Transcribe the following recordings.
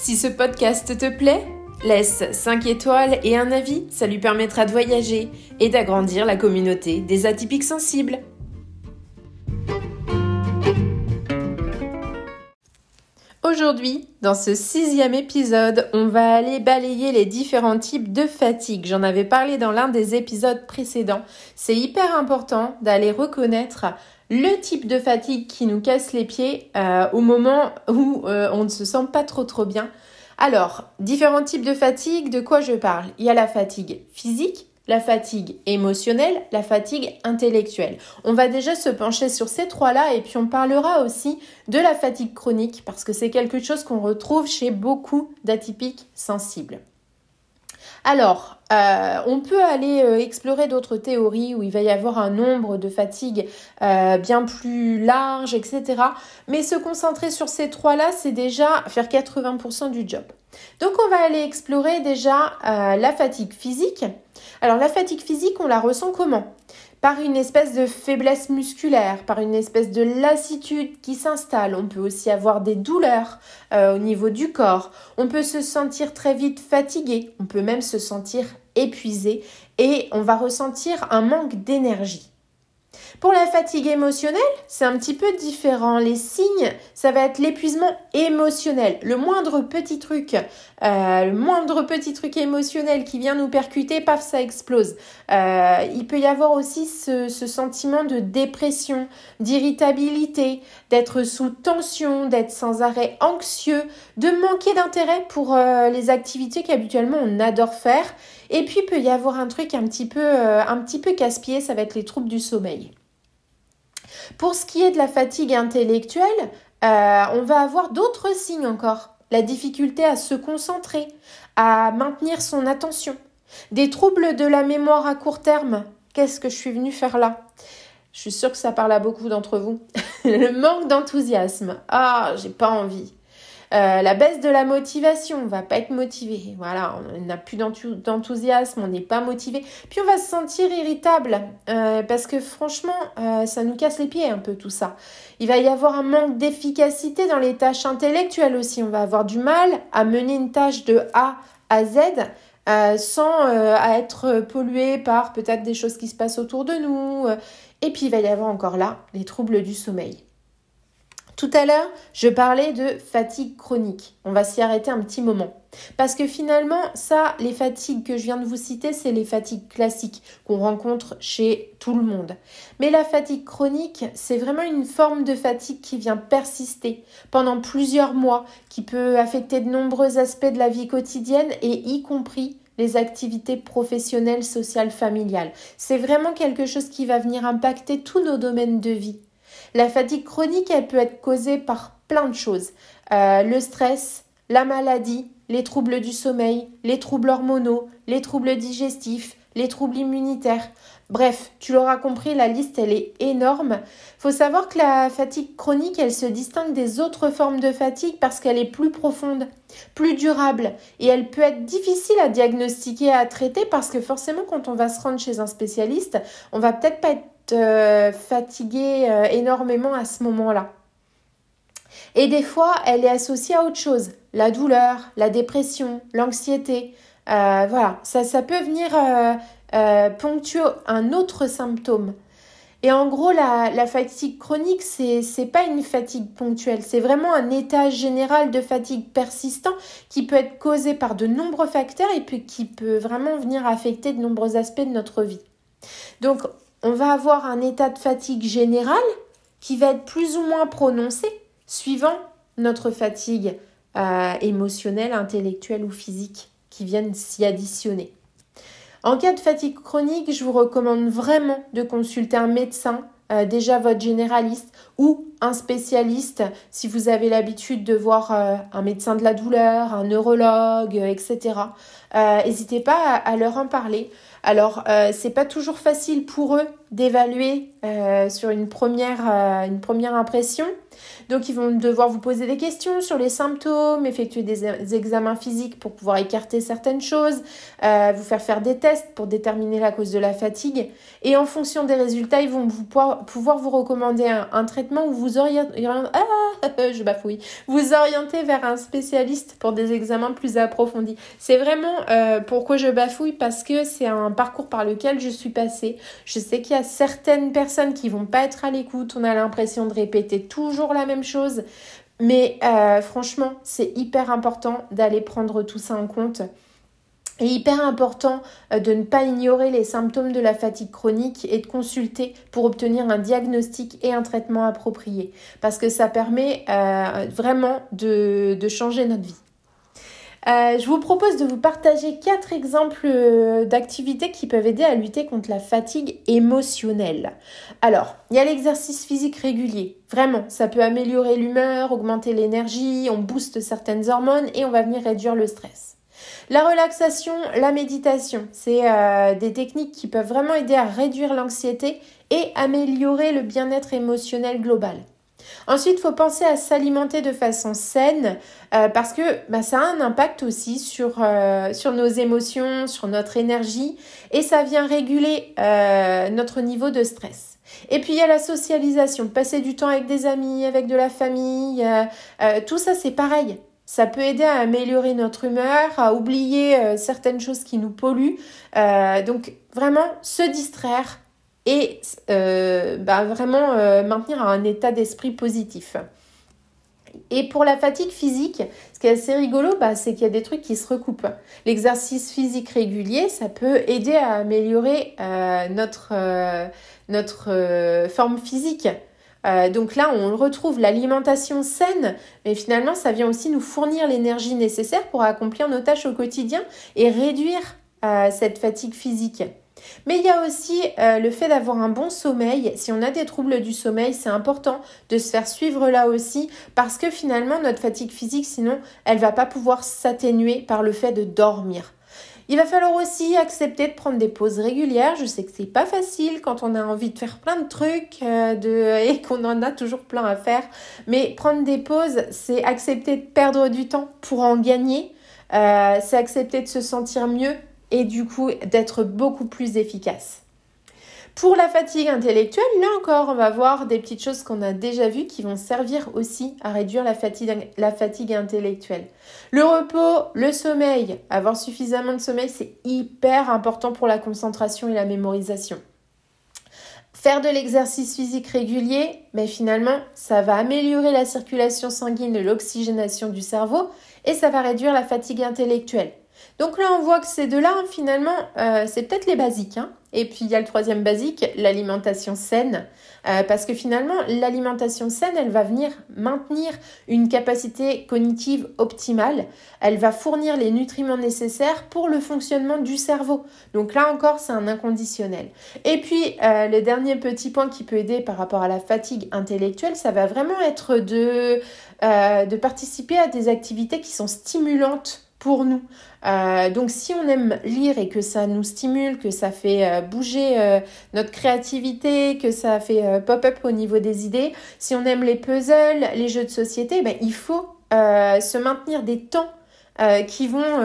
Si ce podcast te plaît, laisse 5 étoiles et un avis, ça lui permettra de voyager et d'agrandir la communauté des atypiques sensibles. Aujourd'hui, dans ce sixième épisode, on va aller balayer les différents types de fatigue. J'en avais parlé dans l'un des épisodes précédents. C'est hyper important d'aller reconnaître le type de fatigue qui nous casse les pieds euh, au moment où euh, on ne se sent pas trop trop bien. Alors, différents types de fatigue, de quoi je parle? Il y a la fatigue physique, la fatigue émotionnelle, la fatigue intellectuelle. On va déjà se pencher sur ces trois-là et puis on parlera aussi de la fatigue chronique parce que c'est quelque chose qu'on retrouve chez beaucoup d'atypiques sensibles. Alors, euh, on peut aller euh, explorer d'autres théories où il va y avoir un nombre de fatigues euh, bien plus large, etc. Mais se concentrer sur ces trois-là, c'est déjà faire 80% du job. Donc on va aller explorer déjà la fatigue physique. Alors la fatigue physique, on la ressent comment? Par une espèce de faiblesse musculaire, par une espèce de lassitude qui s'installe. On peut aussi avoir des douleurs euh, au niveau du corps. On peut se sentir très vite fatigué. On peut même se sentir épuisé et on va ressentir un manque d'énergie. Pour la fatigue émotionnelle, c'est un petit peu différent. Les signes, ça va être l'épuisement émotionnel. Le moindre petit truc, euh, le moindre petit truc émotionnel qui vient nous percuter, paf, ça explose. Euh, il peut y avoir aussi ce, sentiment de dépression, d'irritabilité, d'être sous tension, d'être sans arrêt anxieux, de manquer d'intérêt pour euh, les activités qu'habituellement on adore faire. Et puis il peut y avoir un truc un petit peu, un petit peu casse-pied, ça va être les troubles du sommeil. Pour ce qui est de la fatigue intellectuelle, euh, on va avoir d'autres signes encore. La difficulté à se concentrer, à maintenir son attention. Des troubles de la mémoire à court terme. Qu'est-ce que je suis venue faire là? Je suis sûre que ça parle à beaucoup d'entre vous. Le manque d'enthousiasme. Ah, j'ai pas envie. Euh, la baisse de la motivation, on va pas être motivé. Voilà, on n'a plus d'enthousiasme, on n'est pas motivé. Puis on va se sentir irritable euh, parce que franchement, euh, ça nous casse les pieds un peu tout ça. Il va y avoir un manque d'efficacité dans les tâches intellectuelles aussi. On va avoir du mal à mener une tâche de A à Z. sans être pollué par peut-être des choses qui se passent autour de nous. Et puis il va y avoir encore là les troubles du sommeil. Tout à l'heure, je parlais de fatigue chronique. On va s'y arrêter un petit moment. Parce que finalement, ça, les fatigues que je viens de vous citer, c'est les fatigues classiques qu'on rencontre chez tout le monde. Mais la fatigue chronique, c'est vraiment une forme de fatigue qui vient persister pendant plusieurs mois, qui peut affecter de nombreux aspects de la vie quotidienne et y compris les activités professionnelles, sociales, familiales. C'est vraiment quelque chose qui va venir impacter tous nos domaines de vie. La fatigue chronique, elle peut être causée par plein de choses. Euh, le stress, la maladie, les troubles du sommeil, les troubles hormonaux, les troubles digestifs, les troubles immunitaires. Bref, tu l'auras compris, la liste, elle est énorme. Faut savoir que la fatigue chronique, elle se distingue des autres formes de fatigue parce qu'elle est plus profonde, plus durable et elle peut être difficile à diagnostiquer, à traiter parce que forcément, quand on va se rendre chez un spécialiste, on va peut-être pas être euh, fatigué euh, énormément à ce moment-là. Et des fois, elle est associée à autre chose, la douleur, la dépression, l'anxiété. Euh, voilà, ça, ça peut venir ponctuer un autre symptôme. Et en gros, la, la fatigue chronique, c'est n'est pas une fatigue ponctuelle, c'est vraiment un état général de fatigue persistant qui peut être causé par de nombreux facteurs et puis qui peut vraiment venir affecter de nombreux aspects de notre vie. Donc, on va avoir un état de fatigue général qui va être plus ou moins prononcé suivant notre fatigue euh, émotionnelle, intellectuelle ou physique qui viennent s'y additionner. En cas de fatigue chronique, je vous recommande vraiment de consulter un médecin, euh, déjà votre généraliste, ou un spécialiste si vous avez l'habitude de voir euh, un médecin de la douleur, un neurologue, etc. N'hésitez pas à, leur en parler. Alors, c'est pas toujours facile pour eux d'évaluer sur une première, une première impression. Donc ils vont devoir vous poser des questions sur les symptômes, effectuer des, examens physiques pour pouvoir écarter certaines choses, euh, vous faire faire des tests pour déterminer la cause de la fatigue. Et en fonction des résultats, ils vont vous pouvoir, vous recommander un, traitement ou vous orienter, ah, je bafouille, vous orienter vers un spécialiste pour des examens plus approfondis. C'est vraiment euh, pourquoi je bafouille? Parce que c'est un parcours par lequel je suis passée. Je sais qu'il y a certaines personnes qui vont pas être à l'écoute, on a l'impression de répéter toujours la même chose. Mais euh, franchement, c'est hyper important d'aller prendre tout ça en compte. Et hyper important euh, de ne pas ignorer les symptômes de la fatigue chronique et de consulter pour obtenir un diagnostic et un traitement approprié. Parce que ça permet euh, vraiment de changer notre vie. Euh, je vous propose de vous partager quatre exemples euh, d'activités qui peuvent aider à lutter contre la fatigue émotionnelle. Alors, il y a l'exercice physique régulier. Vraiment, ça peut améliorer l'humeur, augmenter l'énergie, on booste certaines hormones et on va venir réduire le stress. La relaxation, la méditation, c'est euh, des techniques qui peuvent vraiment aider à réduire l'anxiété et améliorer le bien-être émotionnel global. Ensuite, il faut penser à s'alimenter de façon saine euh, parce que bah, ça a un impact aussi sur, euh, sur nos émotions, sur notre énergie et ça vient réguler euh, notre niveau de stress. Et puis il y a la socialisation, passer du temps avec des amis, avec de la famille, tout ça c'est pareil. Ça peut aider à améliorer notre humeur, à oublier certaines choses qui nous polluent. donc vraiment se distraire, et euh, bah, vraiment euh, maintenir un état d'esprit positif. Et pour la fatigue physique, ce qui est assez rigolo, bah, c'est qu'il y a des trucs qui se recoupent. L'exercice physique régulier, ça peut aider à améliorer euh, notre, notre forme physique. donc là, on retrouve l'alimentation saine, mais finalement, ça vient aussi nous fournir l'énergie nécessaire pour accomplir nos tâches au quotidien et réduire cette fatigue physique. Mais il y a aussi euh, le fait d'avoir un bon sommeil. Si on a des troubles du sommeil, c'est important de se faire suivre là aussi parce que finalement notre fatigue physique, sinon, elle va pas pouvoir s'atténuer par le fait de dormir. Il va falloir aussi accepter de prendre des pauses régulières. Je sais que c'est pas facile quand on a envie de faire plein de trucs euh, et qu'on en a toujours plein à faire. Mais prendre des pauses, c'est accepter de perdre du temps pour en gagner. Euh, c'est accepter de se sentir mieux et du coup d'être beaucoup plus efficace. Pour la fatigue intellectuelle, là encore, on va voir des petites choses qu'on a déjà vues qui vont servir aussi à réduire la fatigue, intellectuelle. Le repos, le sommeil, avoir suffisamment de sommeil, c'est hyper important pour la concentration et la mémorisation. Faire de l'exercice physique régulier, mais finalement, ça va améliorer la circulation sanguine et l'oxygénation du cerveau et ça va réduire la fatigue intellectuelle. Donc là, on voit que ces deux-là, finalement, euh, c'est peut-être les basiques. Hein. Et puis, il y a le troisième basique, l'alimentation saine. Euh, parce que finalement, l'alimentation saine, elle va venir maintenir une capacité cognitive optimale. Elle va fournir les nutriments nécessaires pour le fonctionnement du cerveau. Donc là encore, c'est un inconditionnel. Et puis, euh, le dernier petit point qui peut aider par rapport à la fatigue intellectuelle, ça va vraiment être de, de participer à des activités qui sont stimulantes pour nous. Euh, donc si on aime lire et que ça nous stimule, que ça fait euh, bouger euh, notre créativité, que ça fait pop-up au niveau des idées, si on aime les puzzles, les jeux de société, ben, il faut se maintenir des temps qui vont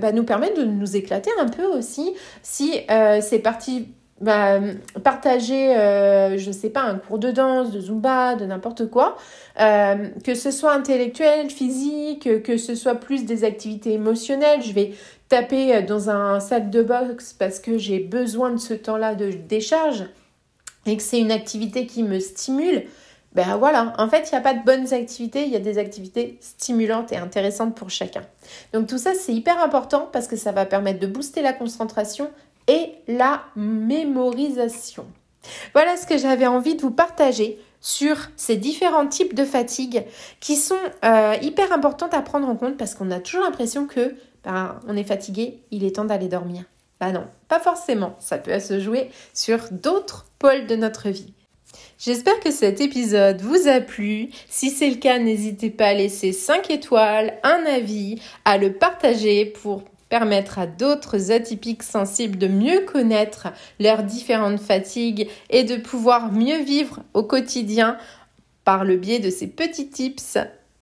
bah, nous permettre de nous éclater un peu aussi. Si c'est parti bah, partager, euh, je sais pas, un cours de danse, de zumba, de n'importe quoi, euh, que ce soit intellectuel, physique, que ce soit plus des activités émotionnelles, je vais taper dans un sac de boxe parce que j'ai besoin de ce temps-là de décharge et que c'est une activité qui me stimule, ben voilà, en fait, il n'y a pas de bonnes activités, il y a des activités stimulantes et intéressantes pour chacun. Donc tout ça, c'est hyper important parce que ça va permettre de booster la concentration, et la mémorisation. Voilà ce que j'avais envie de vous partager sur ces différents types de fatigue qui sont euh, hyper importantes à prendre en compte parce qu'on a toujours l'impression que ben, on est fatigué, il est temps d'aller dormir. Bah non, pas forcément. Ça peut se jouer sur d'autres pôles de notre vie. J'espère que cet épisode vous a plu. Si c'est le cas, n'hésitez pas à laisser 5 étoiles, un avis, à le partager pour permettre à d'autres atypiques sensibles de mieux connaître leurs différentes fatigues et de pouvoir mieux vivre au quotidien par le biais de ces petits tips